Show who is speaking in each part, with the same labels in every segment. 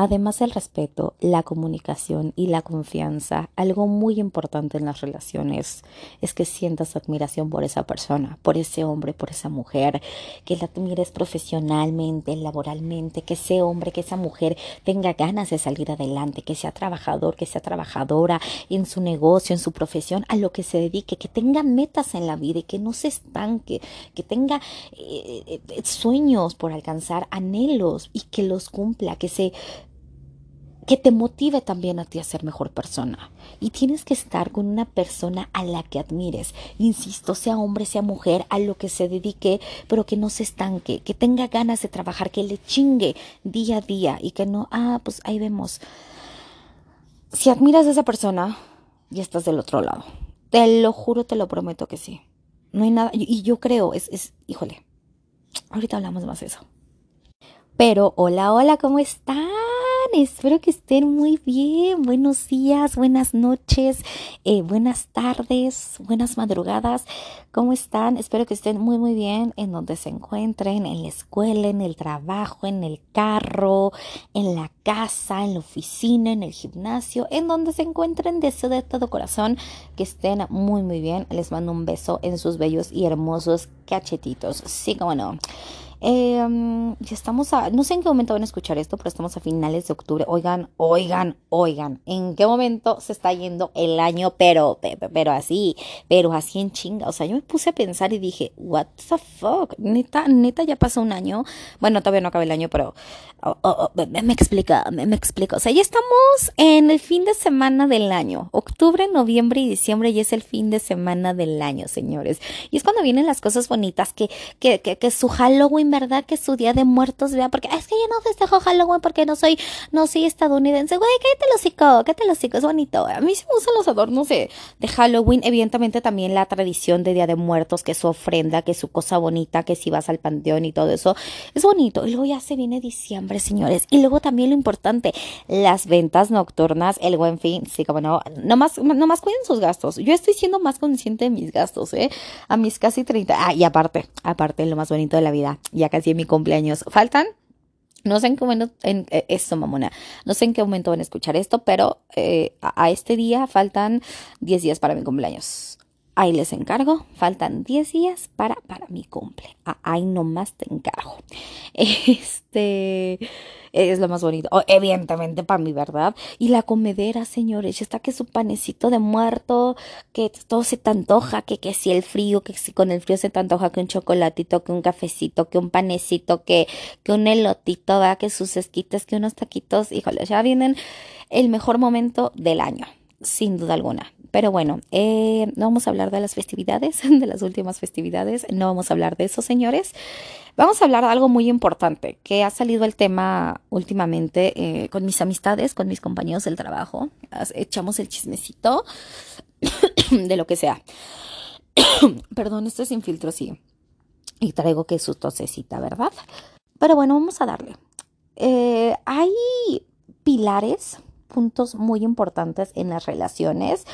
Speaker 1: Además del respeto, la comunicación y la confianza, algo muy importante en las relaciones es que sientas admiración por esa persona, por ese hombre, por esa mujer, que la admires profesionalmente, laboralmente, que ese hombre, que esa mujer tenga ganas de salir adelante, que sea trabajador, que sea trabajadora en su negocio, en su profesión, a lo que se dedique, que tenga metas en la vida y que no se estanque, que tenga eh, eh, sueños por alcanzar, anhelos y que los cumpla, que se que te motive también a ti a ser mejor persona. Y tienes que estar con una persona a la que admires. Insisto, sea hombre, sea mujer, a lo que se dedique, pero que no se estanque, que tenga ganas de trabajar, que le chingue día a día y que no, ah, pues ahí vemos. Si admiras a esa persona, ya estás del otro lado. Te lo juro, te lo prometo que sí. No hay nada, y yo creo, es, es, híjole, ahorita hablamos más de eso. Pero, hola, hola, ¿cómo están? Espero que estén muy bien. Buenos días, buenas noches, eh, buenas tardes, buenas madrugadas. ¿Cómo están? Espero que estén muy, muy bien en donde se encuentren, en la escuela, en el trabajo, en el carro, en la casa, en la oficina, en el gimnasio, en donde se encuentren. Deseo de todo corazón que estén muy, muy bien. Les mando un beso en sus bellos y hermosos cachetitos. Sí, como no. Eh, ya estamos a, no sé en qué momento van a escuchar esto, pero estamos a finales de octubre. Oigan, oigan, oigan, ¿en qué momento se está yendo el año? Pero, pero, así, pero así en chinga. O sea, yo me puse a pensar y dije, what the fuck, neta, neta, ya pasó un año. Bueno, todavía no acaba el año, pero oh, oh, oh, me, explica, me, me explica. O sea, ya estamos en el fin de semana del año. Octubre, noviembre y diciembre ya es el fin de semana del año, señores. Y es cuando vienen las cosas bonitas, que, que, que, que su Halloween verdad que su día de muertos, vea, porque es que yo no festejo Halloween porque no soy, no soy estadounidense, güey, cállate los hocico, cállate los hocico, es bonito. A mí se me gustan los adornos de, de Halloween, evidentemente también la tradición de Día de Muertos, que es su ofrenda, que es su cosa bonita, que si vas al panteón y todo eso, es bonito. Y luego ya se viene diciembre, señores. Y luego también lo importante, las ventas nocturnas, el buen fin, sí, como no, nomás, nomás cuiden sus gastos. Yo estoy siendo más consciente de mis gastos, ¿eh? A mis casi 30, ah, y aparte, aparte, lo más bonito de la vida, ya casi en mi cumpleaños. Faltan no sé en qué momento, en, eh, mamona, no sé en qué momento van a escuchar esto, pero eh, a, este día faltan 10 días para mi cumpleaños. Ahí les encargo, faltan 10 días para, para mi cumple. Ah, ahí nomás te encargo. Este, es lo más bonito. evidentemente para mí, ¿verdad? Y la comedera, señores, ya está que su panecito de muerto, que todo se te antoja, que, que si el frío, que si con el frío se te antoja que un chocolatito, que un cafecito, que un panecito, que, que un elotito, que sus esquites, que unos taquitos, híjole, ya vienen el mejor momento del año, sin duda alguna. Pero bueno, eh, no vamos a hablar de las festividades, de las últimas festividades, no vamos a hablar de eso, señores. Vamos a hablar de algo muy importante, que ha salido el tema últimamente eh, con mis amistades, con mis compañeros del trabajo. Echamos el chismecito de lo que sea. Perdón, esto es sin filtro, sí. Y traigo que su tosecita, ¿verdad? Pero bueno, vamos a darle. Eh, hay pilares, puntos muy importantes en las relaciones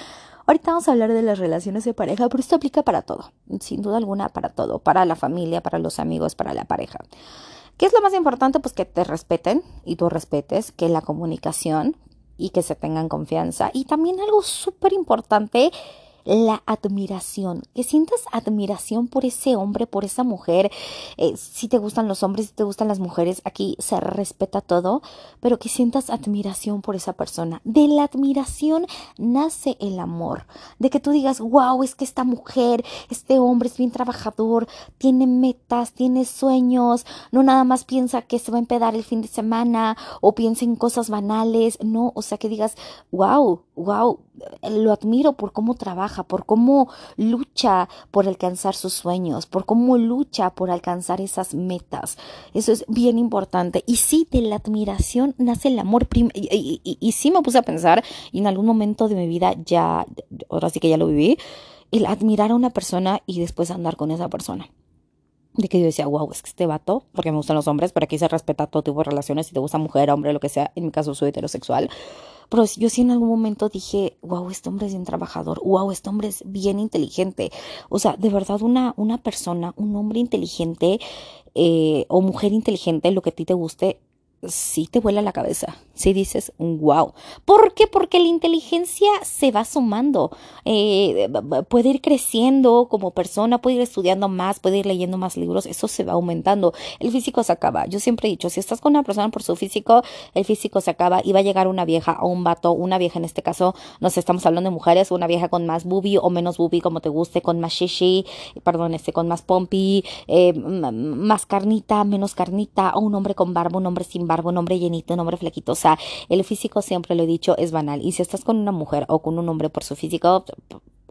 Speaker 1: Ahorita vamos a hablar de las relaciones de pareja, pero esto aplica para todo, sin duda alguna para todo, para la familia, para los amigos, para la pareja. ¿Qué es lo más importante? Pues que te respeten y tú respetes, que la comunicación y que se tengan confianza. Y también algo súper importante la admiración, que sientas admiración por ese hombre, por esa mujer, eh, si te gustan los hombres, si te gustan las mujeres, aquí se respeta todo, pero que sientas admiración por esa persona. De la admiración nace el amor, de que tú digas, wow, es que esta mujer, este hombre es bien trabajador, tiene metas, tiene sueños, no nada más piensa que se va a empedar el fin de semana o piensa en cosas banales, no, o sea que digas, wow, wow, lo admiro por cómo trabaja, por cómo lucha por alcanzar sus sueños, por cómo lucha por alcanzar esas metas. Eso es bien importante. Y sí, de la admiración nace el amor. Y, y, sí me puse a pensar, y en algún momento de mi vida ya, ahora sí que ya lo viví, el admirar a una persona y después andar con esa persona de que yo decía, wow, es que este vato, porque me gustan los hombres, pero aquí se respeta todo tipo de relaciones, si te gusta mujer, hombre, lo que sea, en mi caso soy heterosexual, pero yo sí en algún momento dije, wow, este hombre es bien trabajador, wow, este hombre es bien inteligente. O sea, de verdad una, una persona, un hombre inteligente eh, o mujer inteligente, lo que a ti te guste, sí te vuela la cabeza. Si dices, wow. ¿Por qué? Porque la inteligencia se va sumando. Eh, puede ir creciendo como persona, puede ir estudiando más, puede ir leyendo más libros. Eso se va aumentando. El físico se acaba. Yo siempre he dicho, si estás con una persona por su físico, el físico se acaba y va a llegar una vieja o un vato, una vieja en este caso, no sé, estamos hablando de mujeres, una vieja con más boobie o menos boobie, como te guste, con más shishi, perdón, este, con más pompi, eh, más carnita, menos carnita, o un hombre con barba, un hombre sin barba, un hombre llenito, un hombre flequito. O sea, el físico siempre lo he dicho es banal. Y si estás con una mujer o con un hombre por su físico,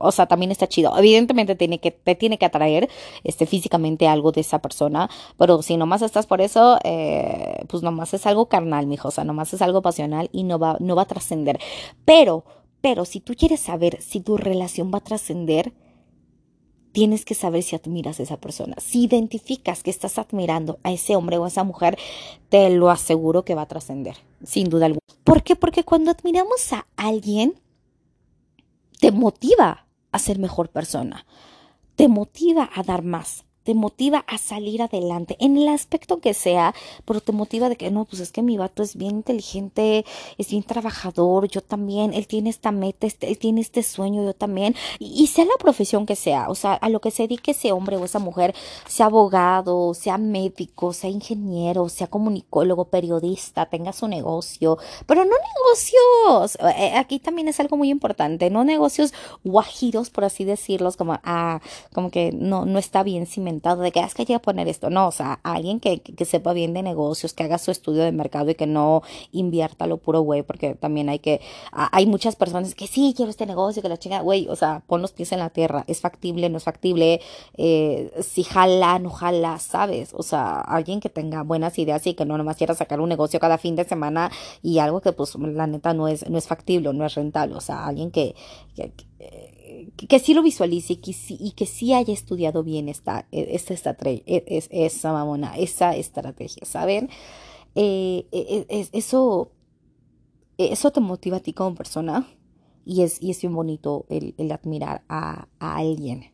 Speaker 1: o sea, también está chido. Evidentemente tiene que, te tiene que atraer este, físicamente algo de esa persona, pero si nomás estás por eso, eh, pues nomás es algo carnal, mijo, o sea, nomás es algo pasional y no va, no va a trascender. Pero, pero si tú quieres saber si tu relación va a trascender, tienes que saber si admiras a esa persona. Si identificas que estás admirando a ese hombre o a esa mujer, te lo aseguro que va a trascender, sin duda alguna. ¿Por qué? Porque cuando admiramos a alguien, te motiva a ser mejor persona, te motiva a dar más, te motiva a salir adelante en el aspecto que sea, pero te motiva de que no, pues es que mi vato es bien inteligente, es bien trabajador, yo también, él tiene esta meta, este, él tiene este sueño, yo también, y, sea la profesión que sea, o sea, a lo que se dedique ese hombre o esa mujer, sea abogado, sea médico, sea ingeniero, sea comunicólogo, periodista, tenga su negocio, pero no negocios, eh, aquí también es algo muy importante, no negocios guajiros, por así decirlos, como, ah, como que no, no está bien si me de que ah, es que que poner esto. No, o sea, alguien que, que, sepa bien de negocios, que haga su estudio de mercado y que no invierta lo puro güey, porque también hay que, hay muchas personas que sí, quiero este negocio, que la chinga, güey, o sea, pon los pies en la tierra, es factible, no es factible, eh, si jala, no jala, ¿sabes? O sea, alguien que tenga buenas ideas y que no nomás quiera sacar un negocio cada fin de semana y algo que pues la neta no es, no es factible, no es rentable, o sea, alguien que, que sí lo visualice y que sí, y que sí haya estudiado bien esta, e, esta, esta, e, esa mamona, esa estrategia, ¿saben? Eh, e, eso, eso te motiva a ti como persona y es, y es bien bonito el, el admirar a, a alguien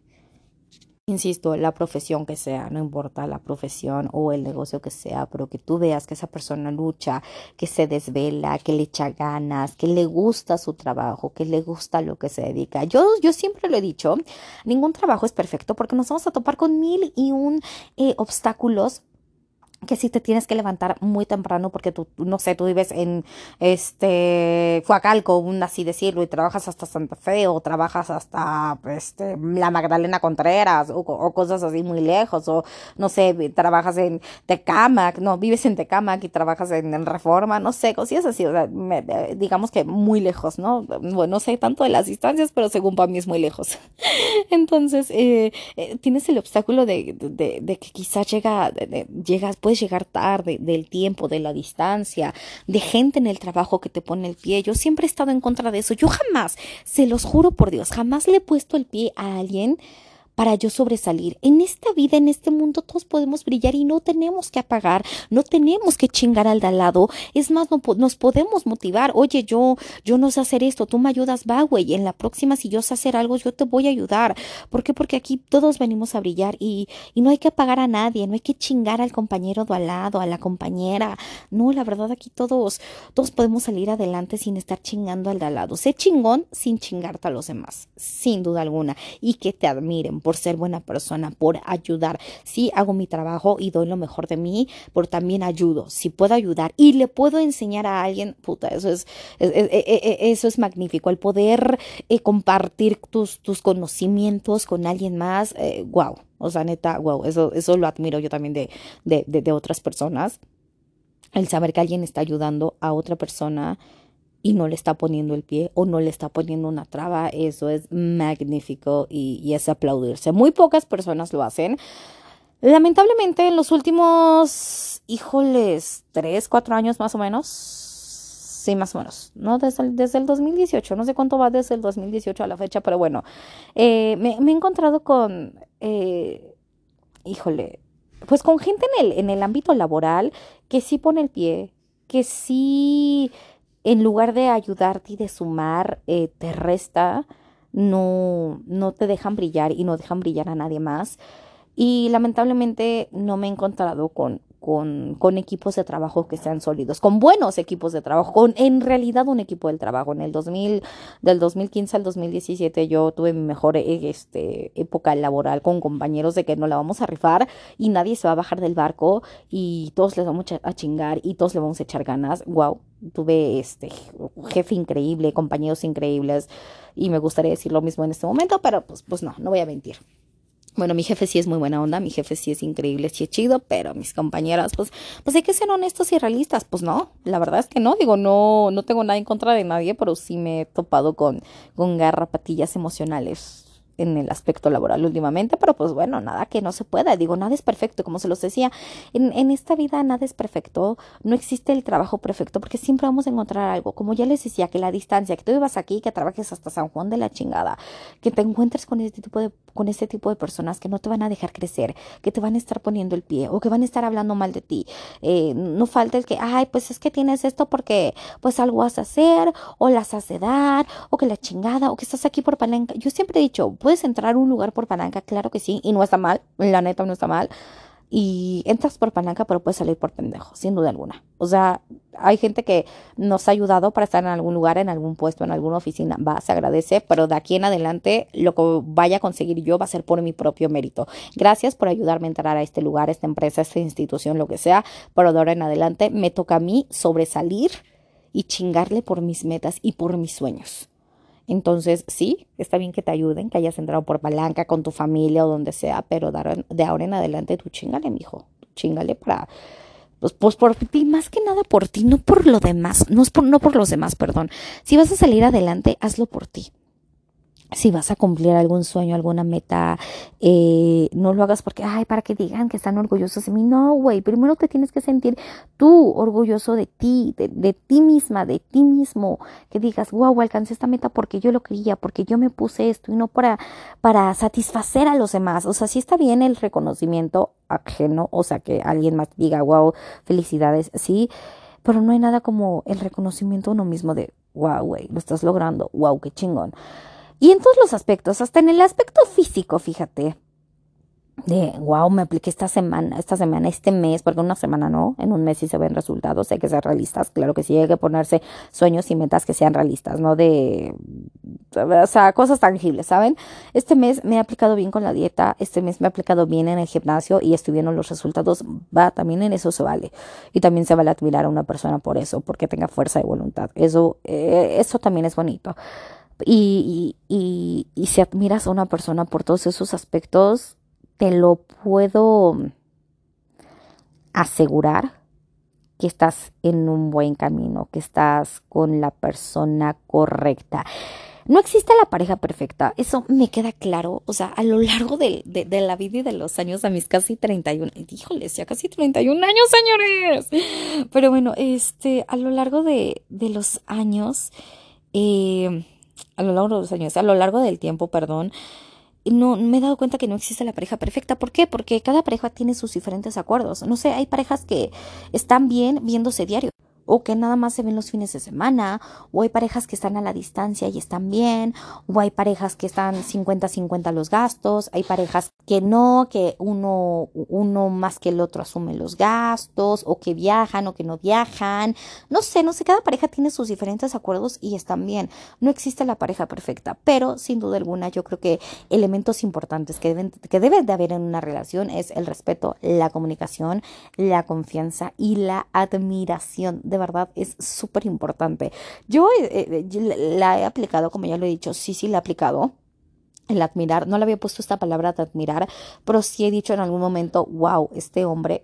Speaker 1: insisto, la profesión que sea, no importa la profesión o el negocio que sea, pero que tú veas que esa persona lucha, que se desvela, que le echa ganas, que le gusta su trabajo, que le gusta lo que se dedica. Yo, yo siempre lo he dicho, ningún trabajo es perfecto porque nos vamos a topar con mil y un eh, obstáculos que si te tienes que levantar muy temprano porque tú, no sé, tú vives en este Fuacalco, un así decirlo, y trabajas hasta Santa Fe o trabajas hasta este, la Magdalena Contreras o, cosas así muy lejos o no sé, trabajas en Tecamac, no, vives en Tecamac y trabajas en, Reforma, no sé, cosas así, o sea, digamos que muy lejos, ¿no? Bueno, no sé tanto de las distancias, pero según para mí es muy lejos. Entonces, eh, eh, tienes el obstáculo de, de, de que quizás llega, llegas, puedes llegar tarde, del tiempo, de la distancia, de gente en el trabajo que te pone el pie. Yo siempre he estado en contra de eso. Yo jamás, se los juro por Dios, jamás le he puesto el pie a alguien para yo sobresalir. En esta vida, en este mundo, todos podemos brillar y no tenemos que apagar, no tenemos que chingar al de al lado. Es más, no, nos podemos motivar. Oye, yo, yo no sé hacer esto, tú me ayudas, va, güey. En la próxima, si yo sé hacer algo, yo te voy a ayudar. ¿Por qué? Porque aquí todos venimos a brillar y, y no hay que apagar a nadie, no hay que chingar al compañero de al lado, a la compañera. No, la verdad, aquí todos, todos podemos salir adelante sin estar chingando al de al lado. Sé chingón sin chingarte a los demás, sin duda alguna. Y que te admiren por ser buena persona, por ayudar. Sí, hago mi trabajo y doy lo mejor de mí, pero también ayudo. Si puedo ayudar y le puedo enseñar a alguien, puta, eso es, e, e, e, es magnífico. El poder eh, compartir tus, tus conocimientos con alguien más, wow. Eh, o sea, neta, wow, eso, eso lo admiro yo también de, de, de otras personas. El saber que alguien está ayudando a otra persona y no le está poniendo el pie o no le está poniendo una traba, eso es magnífico y, es aplaudirse. Muy pocas personas lo hacen. Lamentablemente en los últimos, híjoles, tres, cuatro años más o menos, sí, más o menos, ¿no? Desde el, desde el 2018, no sé cuánto va desde el 2018 a la fecha, pero bueno, eh, me, he encontrado con, eh, híjole, pues con gente en el, en el ámbito laboral que sí pone el pie, que sí en lugar de ayudarte y de sumar, eh, te resta, no, no te dejan brillar y no dejan brillar a nadie más. Y lamentablemente no me he encontrado con, con, con, equipos de trabajo que sean sólidos, con buenos equipos de trabajo, con en realidad un equipo del trabajo. En el 2000, del 2015 al 2017 yo tuve mi mejor eh, este, época laboral con compañeros de que no la vamos a rifar y nadie se va a bajar del barco y todos les vamos a chingar y todos le vamos a echar ganas. Wow, tuve este jefe increíble, compañeros increíbles y me gustaría decir lo mismo en este momento, pero pues, pues no, no voy a mentir. Bueno, mi jefe sí es muy buena onda, mi jefe sí es increíble, sí es chido, pero mis compañeras, pues, pues hay que ser honestos y realistas. Pues no, la verdad es que no, digo, no, no tengo nada en contra de nadie, pero sí me he topado con, con garrapatillas emocionales en el aspecto laboral últimamente, pero pues bueno, nada que no se pueda, digo, nada es perfecto, como se los decía, en, en esta vida nada es perfecto, no existe el trabajo perfecto, porque siempre vamos a encontrar algo, como ya les decía, que la distancia, que tú vivas aquí, que trabajes hasta San Juan de la chingada, que te encuentres con este tipo de, con este tipo de personas que no te van a dejar crecer, que te van a estar poniendo el pie, o que van a estar hablando mal de ti, eh, no falta el que, ay, pues es que tienes esto porque pues algo vas a hacer, o las has de dar, o que la chingada, o que estás aquí por palenca, yo siempre he dicho, ¿Puedes entrar a un lugar por palanca? Claro que sí, y no está mal, la neta no está mal. Y entras por palanca, pero puedes salir por pendejo, sin duda alguna. O sea, hay gente que nos ha ayudado para estar en algún lugar, en algún puesto, en alguna oficina. Va, se agradece, pero de aquí en adelante lo que vaya a conseguir yo va a ser por mi propio mérito. Gracias por ayudarme a entrar a este lugar, esta empresa, esta institución, lo que sea, pero de ahora en adelante me toca a mí sobresalir y chingarle por mis metas y por mis sueños. Entonces, sí, está bien que te ayuden, que hayas entrado por palanca con tu familia o donde sea, pero de ahora en adelante tú chingale, mijo. Chingale para. Pues, pues por ti, más que nada por ti, no por lo demás. No, es por, no por los demás, perdón. Si vas a salir adelante, hazlo por ti si vas a cumplir algún sueño, alguna meta, eh, no lo hagas porque, ay, para que digan que están orgullosos de mí. No, güey, primero te tienes que sentir tú orgulloso de ti, de, ti misma, de ti mismo. Que digas, wow, alcancé esta meta porque yo lo quería, porque yo me puse esto y no para, para satisfacer a los demás. O sea, sí está bien el reconocimiento ajeno, o sea, que alguien más diga, wow, felicidades, sí, pero no hay nada como el reconocimiento uno mismo de, wow, güey, lo estás logrando, wow, qué chingón. Y en todos los aspectos, hasta en el aspecto físico, fíjate. De, wow, me apliqué esta semana, esta semana, este mes, porque una semana no, en un mes sí se ven resultados, hay que ser realistas, claro que sí, hay que ponerse sueños y metas que sean realistas, no de, o sea, cosas tangibles, ¿saben? Este mes me he aplicado bien con la dieta, este mes me he aplicado bien en el gimnasio y estoy viendo los resultados, va, también en eso se vale. Y también se vale admirar a una persona por eso, porque tenga fuerza de voluntad, eso, eh, eso también es bonito. Y, y, y, si admiras a una persona por todos esos aspectos, te lo puedo asegurar que estás en un buen camino, que estás con la persona correcta. No existe la pareja perfecta, eso me queda claro, o sea, a lo largo de, de, la vida y de los años, a mis casi 31, híjoles, ya casi 31 años, señores. Pero bueno, este, a lo largo de, de los años, eh, a lo largo de los años, a lo largo del tiempo, perdón, no me he dado cuenta que no existe la pareja perfecta. ¿Por qué? Porque cada pareja tiene sus diferentes acuerdos. No sé, hay parejas que están bien viéndose diario o que nada más se ven los fines de semana, o hay parejas que están a la distancia y están bien, o hay parejas que están 50-50 los gastos, hay parejas que no, que uno, uno más que el otro asume los gastos, o que viajan o que no viajan, no sé, no sé, cada pareja tiene sus diferentes acuerdos y están bien, no existe la pareja perfecta, pero sin duda alguna yo creo que elementos importantes que deben, que deben de haber en una relación es el respeto, la comunicación, la confianza y la admiración verdad es súper importante. Yo eh, eh, la he aplicado, como ya lo he dicho, sí, sí la he aplicado. El admirar, no le había puesto esta palabra de admirar, pero sí he dicho en algún momento, wow, este hombre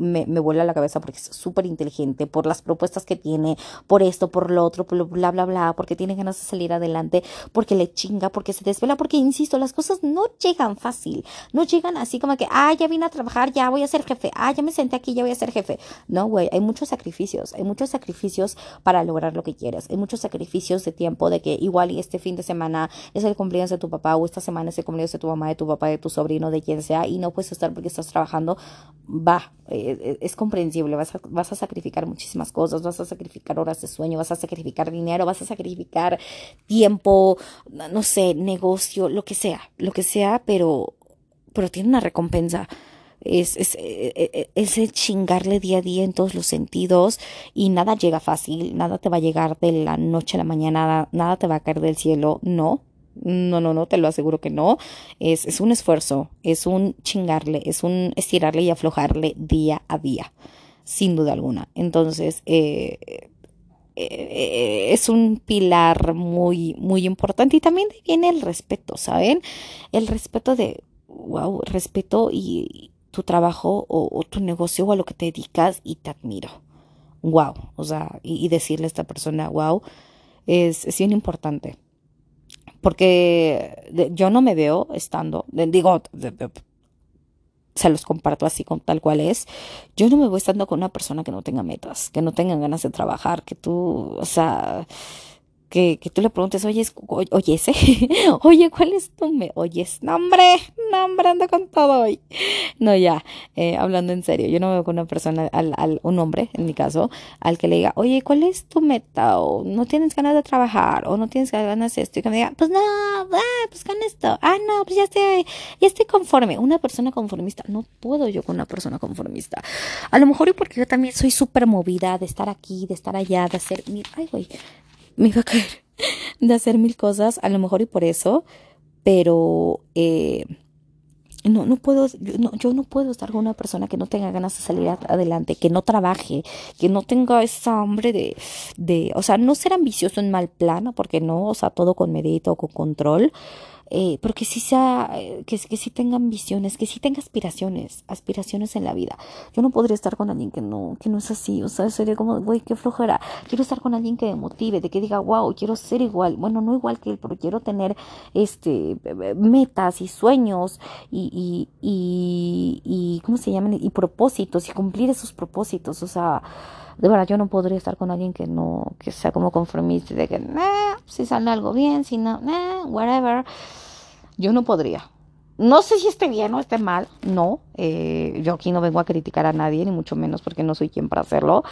Speaker 1: me, me vuela la cabeza porque es súper inteligente, por las propuestas que tiene, por esto, por lo otro, por bla, bla, bla, porque tiene ganas de salir adelante, porque le chinga, porque se desvela, porque, insisto, las cosas no llegan fácil, no llegan así como que, ah, ya vine a trabajar, ya voy a ser jefe, ah, ya me senté aquí, ya voy a ser jefe. No, güey, hay muchos sacrificios, hay muchos sacrificios para lograr lo que quieres, hay muchos sacrificios de tiempo, de que igual este fin de semana es el cumpleaños de tu papá, o esta semana es el cumpleaños de tu mamá, de tu papá, de tu sobrino, de quien sea, y no puedes estar porque estás trabajando, va, eh, eh, es comprensible, vas a, vas a sacrificar muchísimas cosas, vas a sacrificar horas de sueño, vas a sacrificar dinero, vas a sacrificar tiempo, no sé, negocio, lo que sea, lo que sea, pero, pero tiene una recompensa. es, es, e, e, es, chingarle día a día en todos los sentidos y nada llega fácil, nada te va a llegar de la noche a la mañana, nada te va a caer del cielo, no. No, no, no, te lo aseguro que no. Es, es un esfuerzo, es un chingarle, es un estirarle y aflojarle día a día, sin duda alguna. Entonces, eh, eh, es un pilar muy, muy importante y también viene el respeto, ¿saben? El respeto de, wow, respeto y tu trabajo o, tu negocio o a lo que te dedicas y te admiro. Wow, o sea, y, decirle a esta persona, wow, es bien importante. Porque yo no me veo estando, digo, se los comparto así con tal cual es. Yo no me voy estando con una persona que no tenga metas, que no tenga ganas de trabajar, que tú, o sea, que, que tú le preguntes, oye, oye, ese, oye, ¿cuál es tu me? Oye, nombre, nombre, anda con todo hoy. No, ya, eh, hablando en serio, yo no veo con una persona, al, al, un hombre, en mi caso, al que le diga, oye, ¿cuál es tu meta? O no tienes ganas de trabajar, o no tienes ganas de esto, y que me diga, pues no, ah, pues con esto, ah, no, pues ya estoy, ya estoy conforme. Una persona conformista, no puedo yo con una persona conformista. A lo mejor y porque yo también soy súper movida de estar aquí, de estar allá, de hacer, ay, güey, me iba a caer de hacer mil cosas, a lo mejor y por eso, pero eh, no, no puedo, yo no, yo no puedo estar con una persona que no tenga ganas de salir adelante, que no trabaje, que no tenga esa hambre de, de, o sea, no ser ambicioso en mal plano, porque no, o sea, todo con medito o con control, eh, pero que sí sea, eh, que, que sí tenga ambiciones, que sí tenga aspiraciones, aspiraciones en la vida. Yo no podría estar con alguien que no, que no es así, o sea, sería como, güey, qué flojera. Quiero estar con alguien que me motive, de que diga, wow, quiero ser igual, bueno, no igual que él, pero quiero tener, este, metas y sueños y, y, y, y ¿cómo se llaman? Y propósitos y cumplir esos propósitos, o sea, de verdad yo no podría estar con alguien que no, que sea como conformista, de que, si sale algo bien, si no, whatever. Yo no podría. No sé si esté bien o esté mal, no. Eh, yo aquí no vengo a criticar a nadie, ni mucho menos porque no soy quien para hacerlo.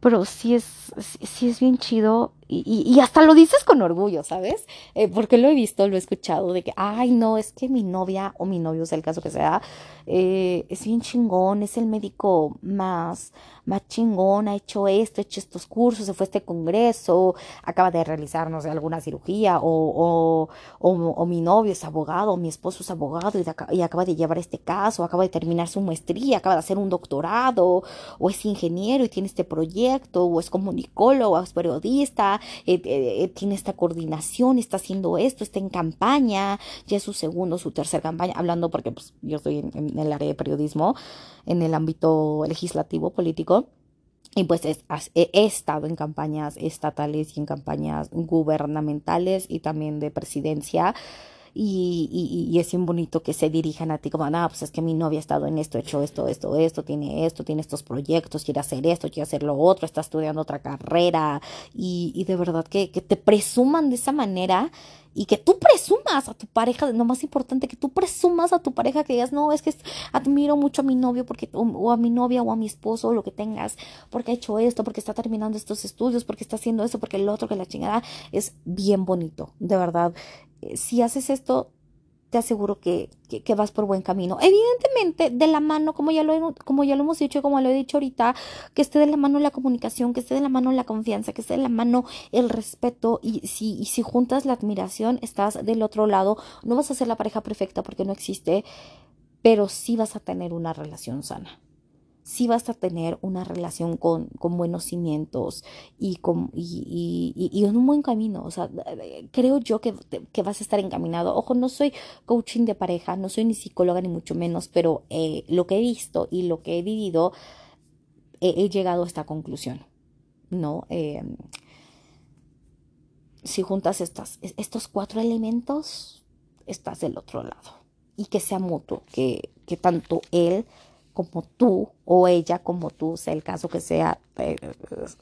Speaker 1: Pero sí es, sí es bien chido y, y, hasta lo dices con orgullo, ¿sabes? Eh, porque lo he visto, lo he escuchado, de que, ay, no, es que mi novia o mi novio, sea el caso que sea, eh, es bien chingón, es el médico más, más chingón, ha hecho esto, ha hecho estos cursos, se fue a este congreso, acaba de realizar, no sé, alguna cirugía, o, o, o, mi novio es abogado, o mi esposo es abogado y, y, acaba de llevar este caso, acaba de terminar su maestría, acaba de hacer un doctorado, o es ingeniero y tiene este proyecto, o es comunicólogo, o es periodista, eh, eh, tiene esta coordinación, está haciendo esto, está en campaña, ya es su segundo, su tercer campaña, hablando porque pues, yo estoy en, el área de periodismo, en el ámbito legislativo, político. Y pues he, estado en campañas estatales y en campañas gubernamentales y también de presidencia y, y, y, es bien bonito que se dirijan a ti como, no, pues es que mi novia ha estado en esto, hecho esto, esto, esto, tiene esto, tiene estos proyectos, quiere hacer esto, quiere hacer lo otro, está estudiando otra carrera y, y de verdad que, que te presuman de esa manera y que tú presumas a tu pareja, lo más importante, que tú presumas a tu pareja que digas, no, es que admiro mucho a mi novio porque, o, a mi novia o a mi esposo o lo que tengas, porque ha hecho esto, porque está terminando estos estudios, porque está haciendo esto, porque el otro que la chingada es bien bonito, de verdad. Eh, si haces esto, te aseguro que, que, vas por buen camino. Evidentemente, de la mano, como ya, lo, como ya lo hemos dicho, como lo he dicho ahorita, que esté de la mano la comunicación, que esté de la mano la confianza, que esté de la mano el respeto y si, y si juntas la admiración, estás del otro lado. No vas a ser la pareja perfecta porque no existe, pero sí vas a tener una relación sana sí vas a tener una relación con, con buenos cimientos y, con, y, y, y, en un buen camino. O sea, creo yo que, que, vas a estar encaminado. Ojo, no soy coaching de pareja, no soy ni psicóloga ni mucho menos, pero eh, lo que he visto y lo que he vivido, he llegado a esta conclusión. ¿No? Eh, si juntas estas, estos cuatro elementos, estás del otro lado. Y que sea mutuo, que, que tanto él como tú o ella como tú, sea el caso que sea, eh,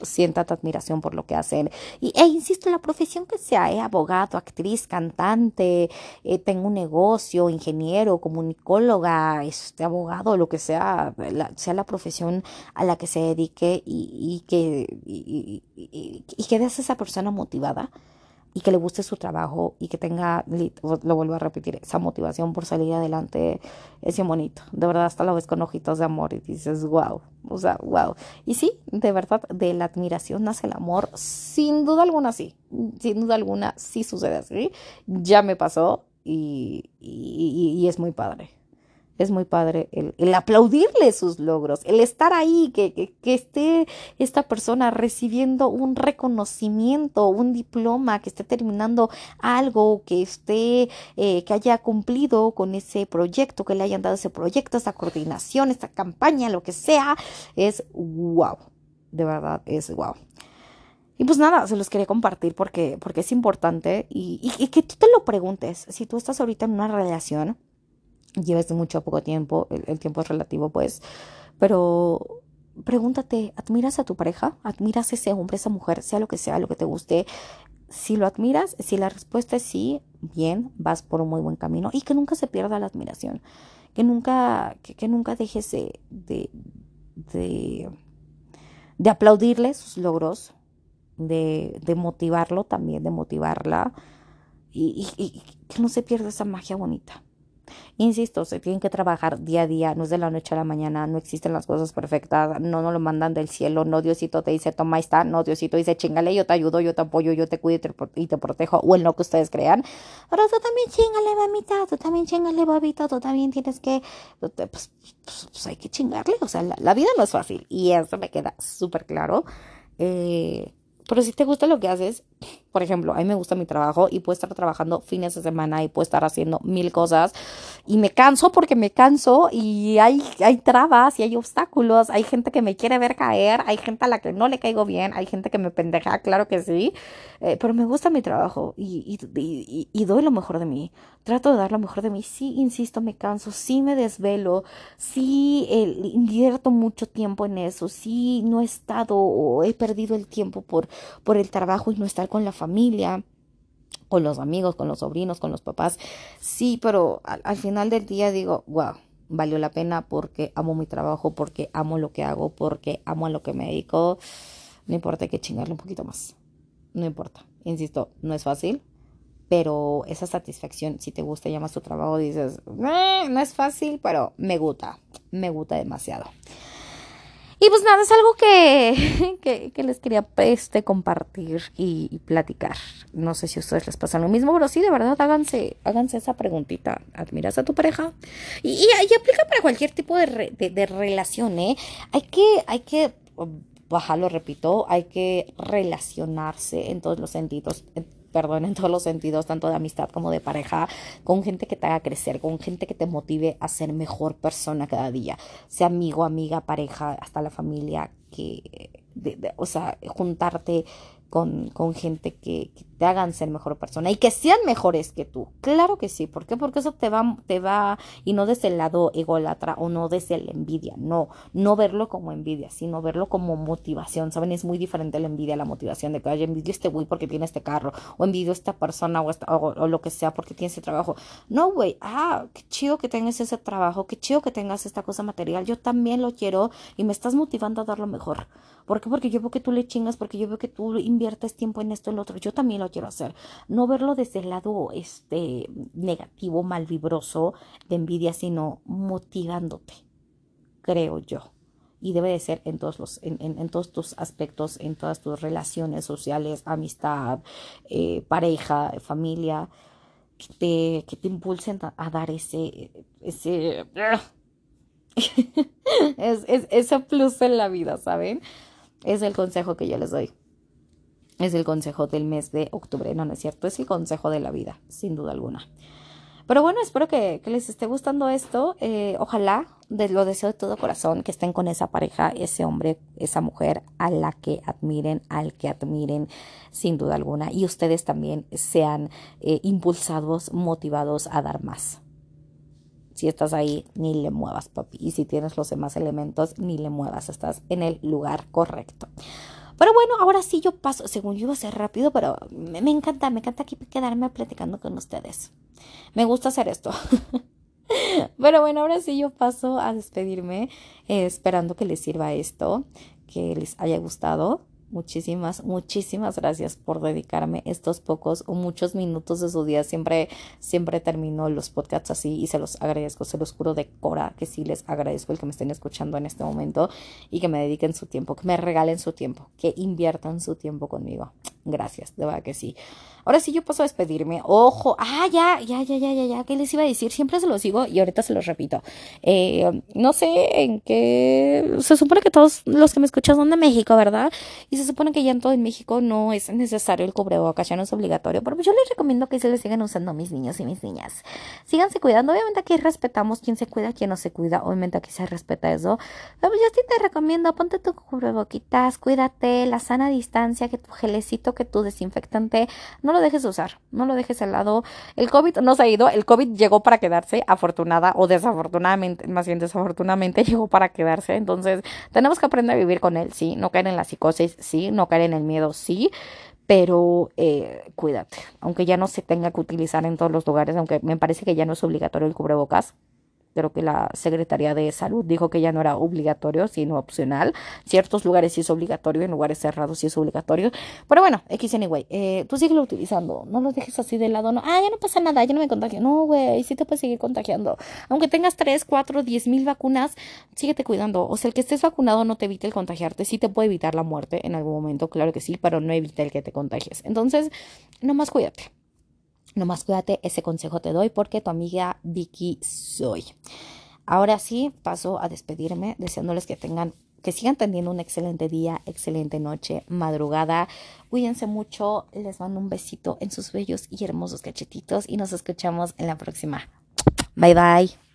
Speaker 1: sienta tu admiración por lo que hacen. Y, e insisto, la profesión que sea, eh, abogado, actriz, cantante, eh, tengo un negocio, ingeniero, comunicóloga, este, abogado, lo que sea, sea la profesión a la que se dedique y, y que, y, y, que esa persona motivada y que le guste su trabajo y que tenga, lo vuelvo a repetir, esa motivación por salir adelante es bien bonito. De verdad, hasta lo ves con ojitos de amor y dices, wow, o sea, wow. Y sí, de verdad, de la admiración nace el amor, sin duda alguna sí, sin duda alguna sí sucede así. Ya me pasó y, y es muy padre es muy padre el, aplaudirle sus logros, el estar ahí, que, esté esta persona recibiendo un reconocimiento, un diploma, que esté terminando algo, que esté, eh, que haya cumplido con ese proyecto, que le hayan dado ese proyecto, esa coordinación, esta campaña, lo que sea, es wow, de verdad es wow. Y pues nada, se los quería compartir porque, porque es importante y, y que tú te lo preguntes, si tú estás ahorita en una relación, lleves mucho o poco tiempo, el, tiempo es relativo, pues, pero pregúntate, ¿admiras a tu pareja? ¿Admiras a ese hombre, esa mujer, sea lo que sea, lo que te guste? Si lo admiras, si la respuesta es sí, bien, vas por un muy buen camino y que nunca se pierda la admiración, que nunca, que, nunca dejes de, de, de, aplaudirle sus logros, de, de motivarlo también, de motivarla y, y que no se pierda esa magia bonita. Insisto, se tienen que trabajar día a día, no es de la noche a la mañana, no existen las cosas perfectas, no nos lo mandan del cielo, no Diosito te dice, toma, está, no Diosito dice, chingale, yo te ayudo, yo te apoyo, yo te cuido y te, protejo, o en lo que ustedes crean, pero tú también chingale, mamita, tú también chingale, babita, tú también tienes que, pues, pues, pues, hay que chingarle, o sea, la, vida no es fácil, y eso me queda súper claro, eh, pero si te gusta lo que haces, por ejemplo, a mí me gusta mi trabajo y puedo estar trabajando fines de semana y puedo estar haciendo mil cosas y me canso porque me canso y hay, hay trabas y hay obstáculos, hay gente que me quiere ver caer, hay gente a la que no le caigo bien, hay gente que me pendeja, claro que sí, eh, pero me gusta mi trabajo y, doy lo mejor de mí, trato de dar lo mejor de mí, sí, insisto, me canso, sí me desvelo, sí invierto mucho tiempo en eso, sí no he estado o he perdido el tiempo por, por el trabajo y no estar con la familia, con los amigos, con los sobrinos, con los papás. Sí, pero al, final del día digo, wow, valió la pena porque amo mi trabajo, porque amo lo que hago, porque amo a lo que me dedico. No importa, hay que chingarle un poquito más. No importa. Insisto, no es fácil, pero esa satisfacción, si te gusta y amas tu trabajo, dices, no es fácil, pero me gusta, me gusta demasiado. Y pues nada, es algo que, que, les quería este, compartir y, platicar. No sé si a ustedes les pasa lo mismo, pero sí, de verdad, háganse, háganse esa preguntita. ¿Admiras a tu pareja? Y, y, aplica para cualquier tipo de, de, relación, ¿eh? Hay que, hay que bajarlo, repito, hay que relacionarse en todos los sentidos, perdón, en todos los sentidos, tanto de amistad como de pareja, con gente que te haga crecer, con gente que te motive a ser mejor persona cada día, sea amigo, amiga, pareja, hasta la familia, que, o sea, juntarte con, con gente que, te hagan ser mejor persona y que sean mejores que tú. Claro que sí. ¿Por qué? Porque eso te va, te va, y no desde el lado ególatra o no desde la envidia. No, no verlo como envidia, sino verlo como motivación. ¿Saben? Es muy diferente la envidia a la motivación de que, haya envidio este güey porque tiene este carro, o envidio esta persona o, o, lo que sea porque tiene ese trabajo. No, güey, ah, qué chido que tengas ese trabajo, qué chido que tengas esta cosa material. Yo también lo quiero y me estás motivando a dar lo mejor. ¿Por qué? Porque yo veo que tú le chingas, porque yo veo que tú inviertes tiempo en esto, en lo otro. Yo también lo quiero hacer. No verlo desde el lado este, negativo, malvibroso de envidia, sino motivándote, creo yo. Y debe de ser en todos, los, en, en, todos tus aspectos, en todas tus relaciones sociales, amistad, eh, pareja, familia, que te, que te impulsen a, dar ese, ese, es, es, ese plus en la vida, ¿saben? Es el consejo que yo les doy. Es el consejo del mes de octubre, no, no es cierto, es el consejo de la vida, sin duda alguna. Pero bueno, espero que, les esté gustando esto. Eh, ojalá, de, lo deseo de todo corazón, que estén con esa pareja, ese hombre, esa mujer a la que admiren, al que admiren, sin duda alguna. Y ustedes también sean eh, impulsados, motivados a dar más. Si estás ahí, ni le muevas, papi. Y si tienes los demás elementos, ni le muevas. Estás en el lugar correcto. Pero bueno, ahora sí yo paso, según yo iba a ser rápido, pero me, encanta, me encanta aquí quedarme platicando con ustedes. Me gusta hacer esto. Pero bueno, ahora sí yo paso a despedirme, eh, esperando que les sirva esto, que les haya gustado. Muchísimas, muchísimas gracias por dedicarme estos pocos o muchos minutos de su día. Siempre, siempre termino los podcasts así y se los agradezco, se los juro de Cora que sí les agradezco el que me estén escuchando en este momento y que me dediquen su tiempo, que me regalen su tiempo, que inviertan su tiempo conmigo. Gracias, de verdad que sí. Ahora sí yo paso a despedirme. Ojo, ah, ya, ya, ya, ya, ya, ya, ¿qué les iba a decir? Siempre se los digo y ahorita se los repito. Eh, no sé en qué... Se supone que todos los que me escuchan son de México, ¿verdad? Y se supone que ya en todo en México no es necesario el cubrebocas, ya no es obligatorio. Pero yo les recomiendo que se les sigan usando mis niños y mis niñas. Síganse cuidando. Obviamente aquí respetamos quién se cuida, quién no se cuida. Obviamente aquí se respeta eso. Pero yo sí te recomiendo, ponte tu cubreboquitas, cuídate, la sana distancia, que tu gelecito, tu desinfectante, no lo dejes de usar, no lo dejes al lado. El COVID no se ha ido, el COVID llegó para quedarse, afortunada o desafortunadamente, más bien desafortunadamente llegó para quedarse. Entonces, tenemos que aprender a vivir con él, sí, no caer en la psicosis, sí, no caer en el miedo, sí, pero eh, cuídate, aunque ya no se tenga que utilizar en todos los lugares, aunque me parece que ya no es obligatorio el cubrebocas creo que la Secretaría de Salud dijo que ya no era obligatorio, sino opcional. Ciertos lugares sí es obligatorio, en lugares cerrados sí es obligatorio. Pero bueno, X anyway, eh, tú síguelo utilizando, no lo dejes así de lado, no, ah, ya no pasa nada, ya no me contagio. No, güey, sí te puedes seguir contagiando. Aunque tengas 3, 4, 10 mil vacunas, síguete cuidando. O sea, el que estés vacunado no te evita el contagiarte, sí te puede evitar la muerte en algún momento, claro que sí, pero no evita el que te contagies. Entonces, nomás cuídate. Nomás cuídate, ese consejo te doy porque tu amiga Vicky soy. Ahora sí, paso a despedirme deseándoles que tengan que sigan teniendo un excelente día, excelente noche, madrugada. Cuídense mucho, les mando un besito en sus bellos y hermosos cachetitos y nos escuchamos en la próxima. Bye bye.